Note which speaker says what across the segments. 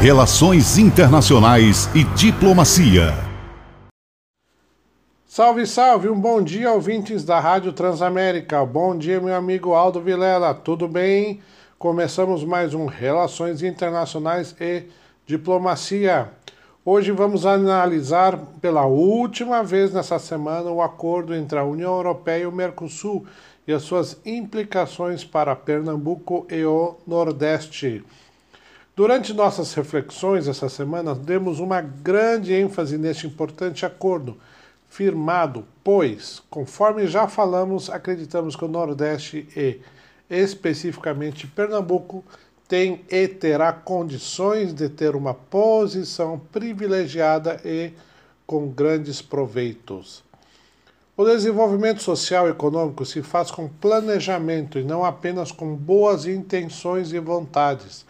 Speaker 1: Relações Internacionais e Diplomacia.
Speaker 2: Salve, salve! Um bom dia, ouvintes da Rádio Transamérica. Bom dia, meu amigo Aldo Vilela. Tudo bem? Começamos mais um Relações Internacionais e Diplomacia. Hoje vamos analisar pela última vez nessa semana o acordo entre a União Europeia e o Mercosul e as suas implicações para Pernambuco e o Nordeste. Durante nossas reflexões essa semana, demos uma grande ênfase neste importante acordo, firmado, pois, conforme já falamos, acreditamos que o Nordeste e, especificamente Pernambuco, tem e terá condições de ter uma posição privilegiada e com grandes proveitos. O desenvolvimento social e econômico se faz com planejamento e não apenas com boas intenções e vontades.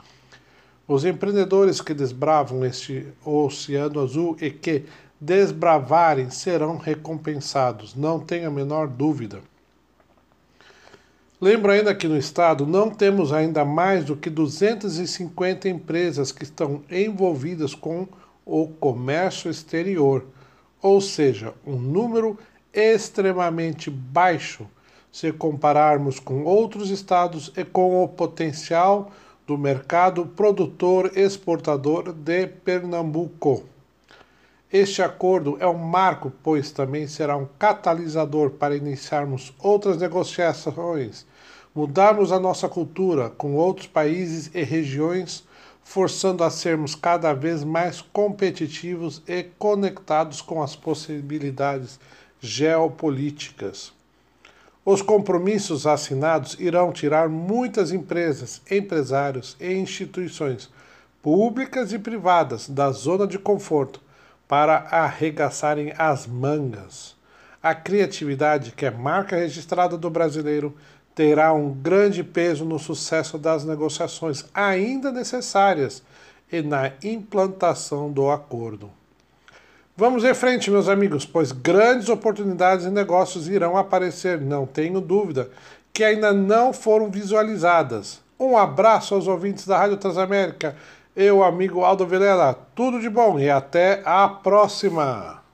Speaker 2: Os empreendedores que desbravam este oceano azul e que desbravarem serão recompensados, não tenha a menor dúvida. Lembro ainda que no estado não temos ainda mais do que 250 empresas que estão envolvidas com o comércio exterior, ou seja, um número extremamente baixo se compararmos com outros estados e com o potencial do mercado produtor exportador de Pernambuco. Este acordo é um marco, pois também será um catalisador para iniciarmos outras negociações, mudarmos a nossa cultura com outros países e regiões, forçando a sermos cada vez mais competitivos e conectados com as possibilidades geopolíticas. Os compromissos assinados irão tirar muitas empresas, empresários e instituições públicas e privadas da zona de conforto para arregaçarem as mangas. A criatividade, que é marca registrada do brasileiro, terá um grande peso no sucesso das negociações ainda necessárias e na implantação do acordo. Vamos em frente, meus amigos, pois grandes oportunidades e negócios irão aparecer, não tenho dúvida, que ainda não foram visualizadas. Um abraço aos ouvintes da Rádio Transamérica eu, amigo Aldo Vilela, tudo de bom e até a próxima!